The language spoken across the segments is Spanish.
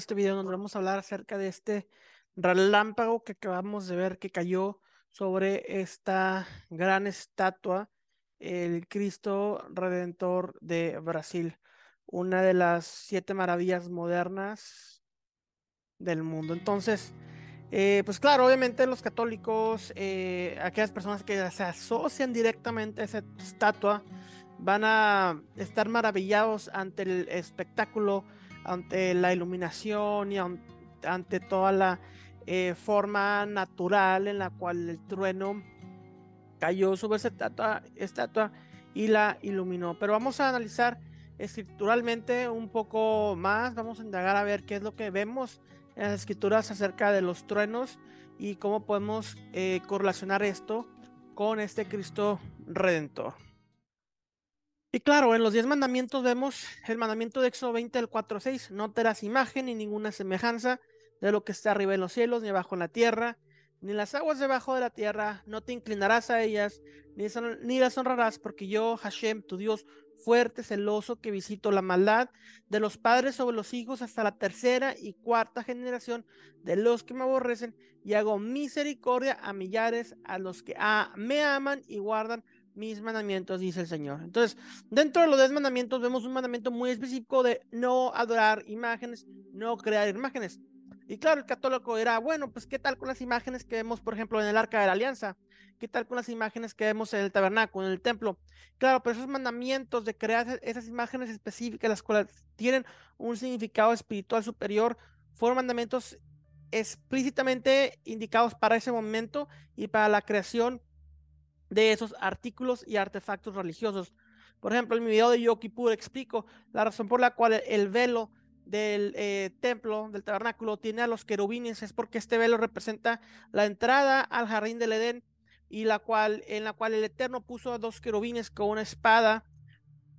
Este video donde vamos a hablar acerca de este relámpago que acabamos de ver que cayó sobre esta gran estatua, el Cristo Redentor de Brasil, una de las siete maravillas modernas del mundo. Entonces, eh, pues claro, obviamente los católicos, eh, aquellas personas que se asocian directamente a esa estatua, van a estar maravillados ante el espectáculo ante la iluminación y ante toda la eh, forma natural en la cual el trueno cayó sobre esa estatua, y la iluminó. Pero vamos a analizar escrituralmente un poco más, vamos a indagar a ver qué es lo que vemos en las escrituras acerca de los truenos y cómo podemos eh, correlacionar esto con este Cristo redentor. Y claro, en los diez mandamientos vemos el mandamiento de Éxodo 20 del 4 6, no harás imagen ni ninguna semejanza de lo que está arriba en los cielos, ni abajo en la tierra, ni las aguas debajo de la tierra, no te inclinarás a ellas, ni las honrarás, porque yo, Hashem, tu Dios, fuerte, celoso, que visito la maldad de los padres sobre los hijos hasta la tercera y cuarta generación de los que me aborrecen, y hago misericordia a millares, a los que me aman y guardan mis mandamientos, dice el Señor. Entonces, dentro de los 10 mandamientos vemos un mandamiento muy específico de no adorar imágenes, no crear imágenes. Y claro, el católico era, bueno, pues qué tal con las imágenes que vemos, por ejemplo, en el Arca de la Alianza, qué tal con las imágenes que vemos en el tabernáculo, en el templo. Claro, pero esos mandamientos de crear esas imágenes específicas, las cuales tienen un significado espiritual superior, fueron mandamientos explícitamente indicados para ese momento y para la creación de esos artículos y artefactos religiosos. Por ejemplo, en mi video de Yo Kippur explico la razón por la cual el velo del eh, templo, del tabernáculo, tiene a los querubines, es porque este velo representa la entrada al jardín del Edén y la cual, en la cual el Eterno puso a dos querubines con una espada,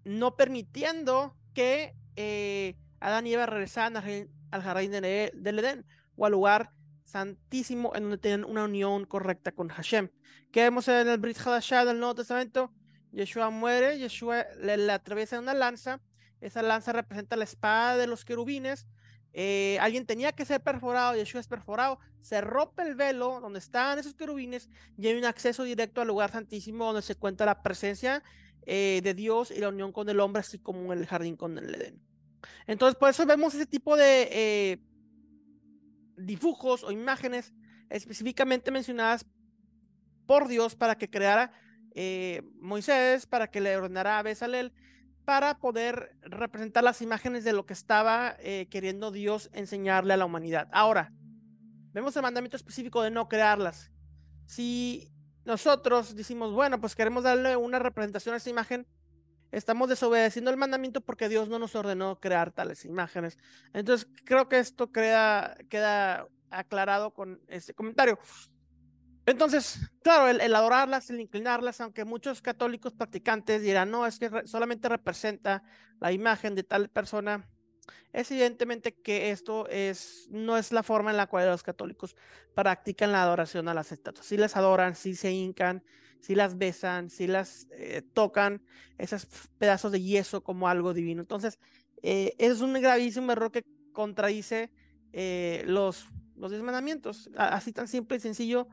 no permitiendo que eh, Adán y Eva regresaran al, jardín del Edén o al lugar santísimo en donde tienen una unión correcta con Hashem. ¿Qué vemos en el Brit Hadashah del Nuevo Testamento? Yeshua muere, Yeshua le, atraviesa una lanza, esa lanza representa la espada de los querubines, eh, alguien tenía que ser perforado, Yeshua es perforado, se rompe el velo donde están esos querubines y hay un acceso directo al lugar santísimo donde se cuenta la presencia eh, de Dios y la unión con el hombre, así como en el jardín con el Edén. Entonces, por eso vemos ese tipo de eh, dibujos o imágenes específicamente mencionadas por Dios para que creara eh, Moisés, para que le ordenara a Besalel, para poder representar las imágenes de lo que estaba eh, queriendo Dios enseñarle a la humanidad. Ahora, vemos el mandamiento específico de no crearlas. Si nosotros decimos, bueno, pues queremos darle una representación a esa imagen, estamos desobedeciendo el mandamiento porque Dios no nos ordenó crear tales imágenes. Entonces, creo que esto queda aclarado con este comentario. Entonces, claro, el, adorarlas, el inclinarlas, aunque muchos católicos practicantes dirán, no, es que solamente representa la imagen de tal persona, es evidentemente que esto es, no es la forma en la cual los católicos practican la adoración a las estatuas. Si las adoran, si se hincan, si las besan, si las eh, tocan, esos pedazos de yeso como algo divino. Entonces, eh, es un gravísimo error que contradice eh, los, los así tan simple y sencillo.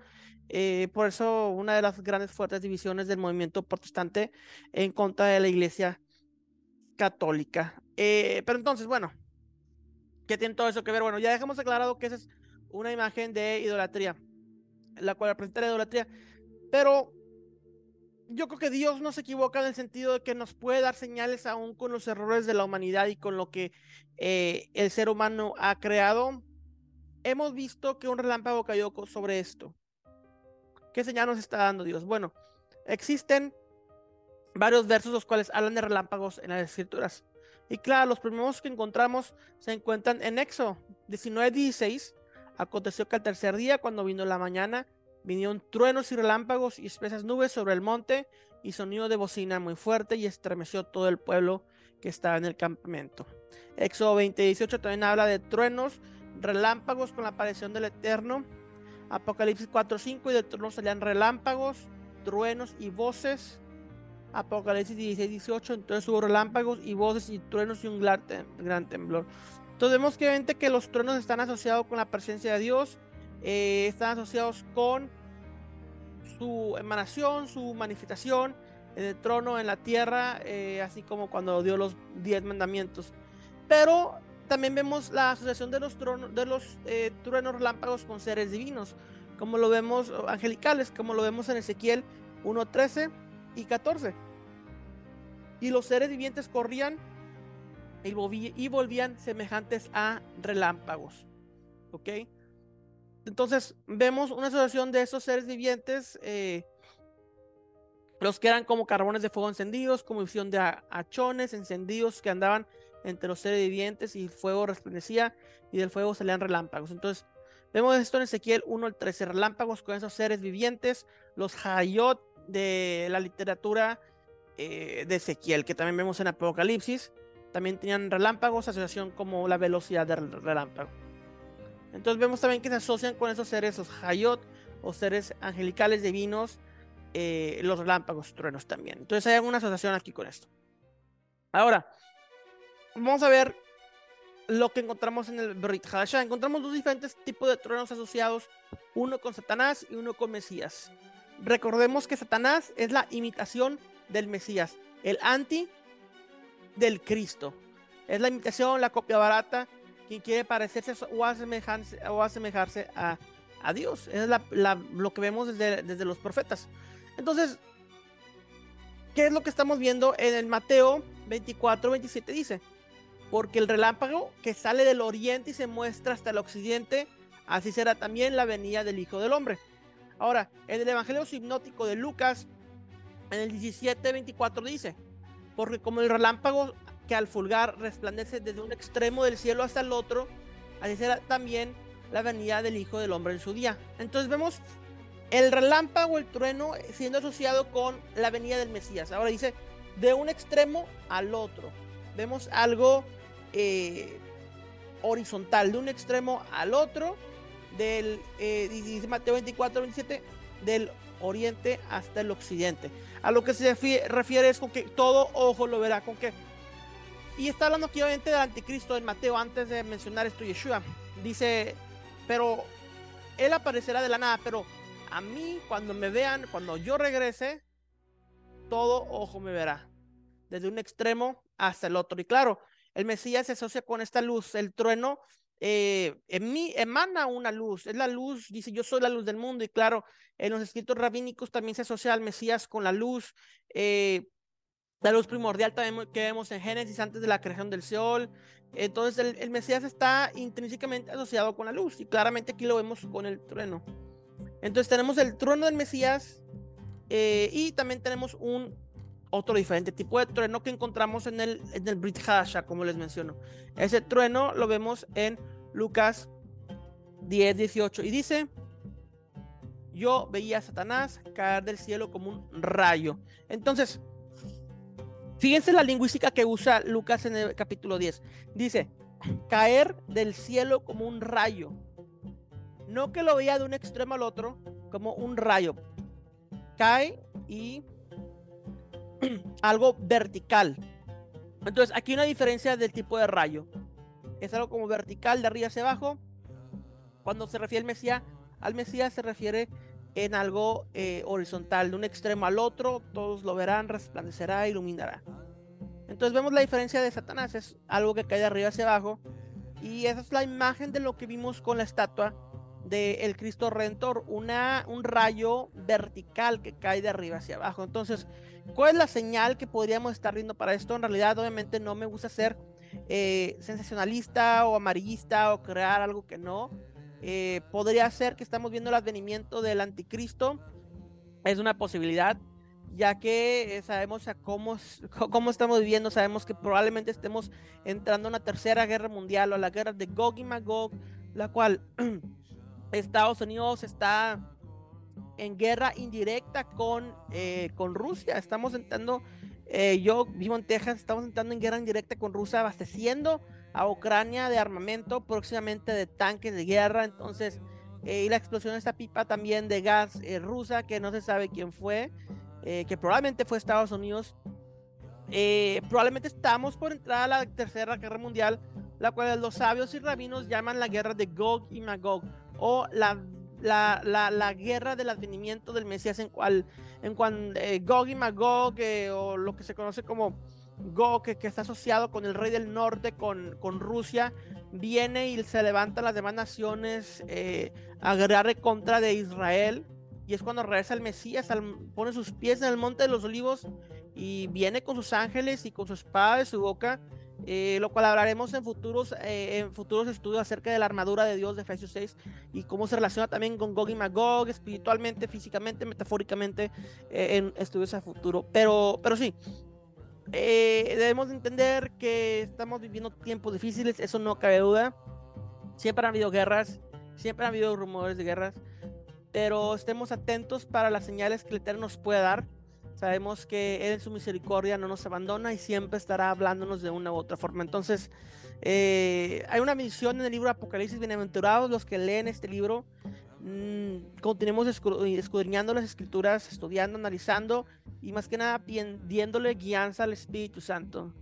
por eso, una de las grandes fuertes divisiones del movimiento protestante en contra de la iglesia católica. pero entonces, bueno, ¿qué tiene todo eso que ver? Bueno, ya dejamos aclarado que esa es una imagen de idolatría, la cual representa la idolatría, pero yo creo que Dios no se equivoca en el sentido de que nos puede dar señales aún con los errores de la humanidad y con lo que eh, el ser humano ha creado. Hemos visto que un relámpago cayó sobre esto. ¿Qué señal nos está dando Dios? Bueno, existen varios versos los cuales hablan de relámpagos en las escrituras. Y claro, los primeros que encontramos se encuentran en Éxodo 19:16. Aconteció que al tercer día, cuando vino la mañana, Vinieron truenos y relámpagos y espesas nubes sobre el monte y sonido de bocina muy fuerte y estremeció todo el pueblo que estaba en el campamento. Éxodo 20, 18 también habla de truenos, relámpagos con la aparición del Eterno. Apocalipsis 4, 5 y de truenos salían relámpagos, truenos y voces. Apocalipsis 16, 18, entonces hubo relámpagos y voces y truenos y un gran, temblor. Entonces vemos que que los truenos están asociados con la presencia de Dios, eh, están asociados con su emanación, su manifestación en el trono, en la tierra, eh, así como cuando dio los diez mandamientos. Pero también vemos la asociación de los, tronos, de los eh, truenos relámpagos con seres divinos, como lo vemos, angelicales, como lo vemos en Ezequiel 1.13 y 14. Y los seres vivientes corrían y, volvían semejantes a relámpagos. ¿Ok? Entonces vemos una asociación de esos seres vivientes, eh, los que eran como carbones de fuego encendidos, como visión de hachones encendidos que andaban entre los seres vivientes y el fuego resplandecía y del fuego salían relámpagos. Entonces vemos esto en Ezequiel 1 al 13, relámpagos con esos seres vivientes, los hayot de la literatura eh, de Ezequiel, que también vemos en Apocalipsis, también tenían relámpagos, asociación como la velocidad del relámpago. Entonces vemos también que se asocian con esos seres, los Hayot o seres angelicales divinos, eh, los relámpagos, truenos también. Entonces hay alguna asociación aquí con esto. Ahora, vamos a ver lo que encontramos en el Brit Hadashah. Encontramos dos diferentes tipos de truenos asociados, uno con Satanás y uno con Mesías. Recordemos que Satanás es la imitación del Mesías, el anti del Cristo. Es la imitación, la copia barata quien quiere parecerse o asemejarse, o asemejarse a, a Dios. Es lo que vemos desde, desde los profetas. Entonces, ¿qué es lo que estamos viendo en el Mateo 24, 27? Dice, porque el relámpago que sale del oriente y se muestra hasta el occidente, así será también la venida del Hijo del Hombre. Ahora, en el Evangelio hipnótico de Lucas, en el 17, 24 dice, porque como el relámpago que al fulgar resplandece desde un extremo del cielo hasta el otro, así será también la venida del Hijo del Hombre en su día. Entonces vemos el relámpago, el trueno, siendo asociado con la venida del Mesías. Ahora dice, de un extremo al otro. Vemos algo eh, horizontal, de un extremo al otro, del, eh, dice Mateo 24, 27, del oriente hasta el occidente. A lo que se refiere es con que todo ojo lo verá, con que y está hablando aquí obviamente del anticristo del Mateo antes de mencionar esto Yeshua. Dice, pero él aparecerá de la nada, pero a mí cuando me vean, cuando yo regrese, todo ojo me verá, desde un extremo hasta el otro. Y claro, el Mesías se asocia con esta luz, el trueno eh, en mí emana una luz, es la luz, dice yo soy la luz del mundo y claro, en los escritos rabínicos también se asocia al Mesías con la luz. Eh, la luz primordial también que vemos en Génesis antes de la creación del sol. Entonces el, Mesías está intrínsecamente asociado con la luz y claramente aquí lo vemos con el trueno. Entonces tenemos el trueno del Mesías eh, y también tenemos un otro diferente tipo de trueno que encontramos en el, en el Brit Hadasha, como les menciono. Ese trueno lo vemos en Lucas 10, 18 y dice, yo veía a Satanás caer del cielo como un rayo. Entonces, Fíjense la lingüística que usa Lucas en el capítulo 10. Dice, caer del cielo como un rayo. No que lo veía de un extremo al otro, como un rayo. Cae y algo vertical. Entonces, aquí una diferencia del tipo de rayo. Es algo como vertical de arriba hacia abajo. Cuando se refiere al Mesías, al Mesías se refiere en algo eh, horizontal, de un extremo al otro, todos lo verán, resplandecerá, iluminará. Entonces vemos la diferencia de Satanás, es algo que cae de arriba hacia abajo, y esa es la imagen de lo que vimos con la estatua del Cristo Redentor, una, un rayo vertical que cae de arriba hacia abajo. Entonces, ¿cuál es la señal que podríamos estar viendo para esto? En realidad, obviamente, no me gusta ser eh, sensacionalista o amarillista o crear algo que no. Eh, podría ser que estamos viendo el advenimiento del anticristo. Es una posibilidad, ya que eh, sabemos a cómo, cómo estamos viviendo, sabemos que probablemente estemos entrando a una tercera guerra mundial o a la guerra de Gog y Magog, la cual Estados Unidos está en guerra indirecta con, eh, con Rusia. Estamos entrando, yo vivo en Texas, estamos entrando en guerra indirecta con Rusia, abasteciendo a Ucrania de armamento, próximamente de tanques de guerra. Entonces, eh, y la explosión de esta pipa también de gas eh, rusa, que no se sabe quién fue, eh, que probablemente fue Estados Unidos. probablemente estamos por entrar a la tercera guerra mundial la cual los sabios y rabinos llaman la guerra de Gog y Magog, o la, la, la, guerra del advenimiento del Mesías, en cual, en cual Gog y Magog, o lo que se conoce como Gog, que, está asociado con el rey del norte, con, con Rusia, viene y se levanta las demás naciones eh, a guerrear contra de Israel. Y es cuando regresa el Mesías, pone sus pies en el monte de los olivos y viene con sus ángeles y con su espada de su boca eh, lo cual hablaremos en futuros, eh, en futuros estudios acerca de la armadura de Dios de Efesios 6 y cómo se relaciona también con Gog y Magog, espiritualmente, físicamente, metafóricamente, eh, en estudios a futuro. Pero, pero sí, debemos entender que estamos viviendo tiempos difíciles, eso no cabe duda. Siempre han habido guerras, siempre han habido rumores de guerras, pero estemos atentos para las señales que el Eterno nos puede dar Sabemos que Él en su misericordia no nos abandona y siempre estará hablándonos de una u otra forma. Entonces, eh, hay una misión en el libro Apocalipsis, bienaventurados los que leen este libro. Mm, continuemos escudriñando las escrituras, estudiando, analizando y más que nada pidiéndole guianza al Espíritu Santo.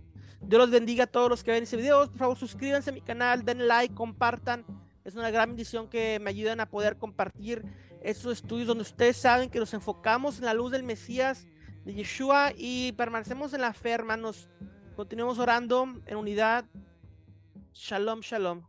Dios los bendiga a todos los que ven este video. Por favor, suscríbanse a mi canal, den like, compartan. Es una gran bendición que me ayuden a poder compartir estos estudios donde ustedes saben que nos enfocamos en la luz del Mesías de Yeshua y permanecemos en la fe, hermanos. Continuemos orando en unidad. Shalom, shalom.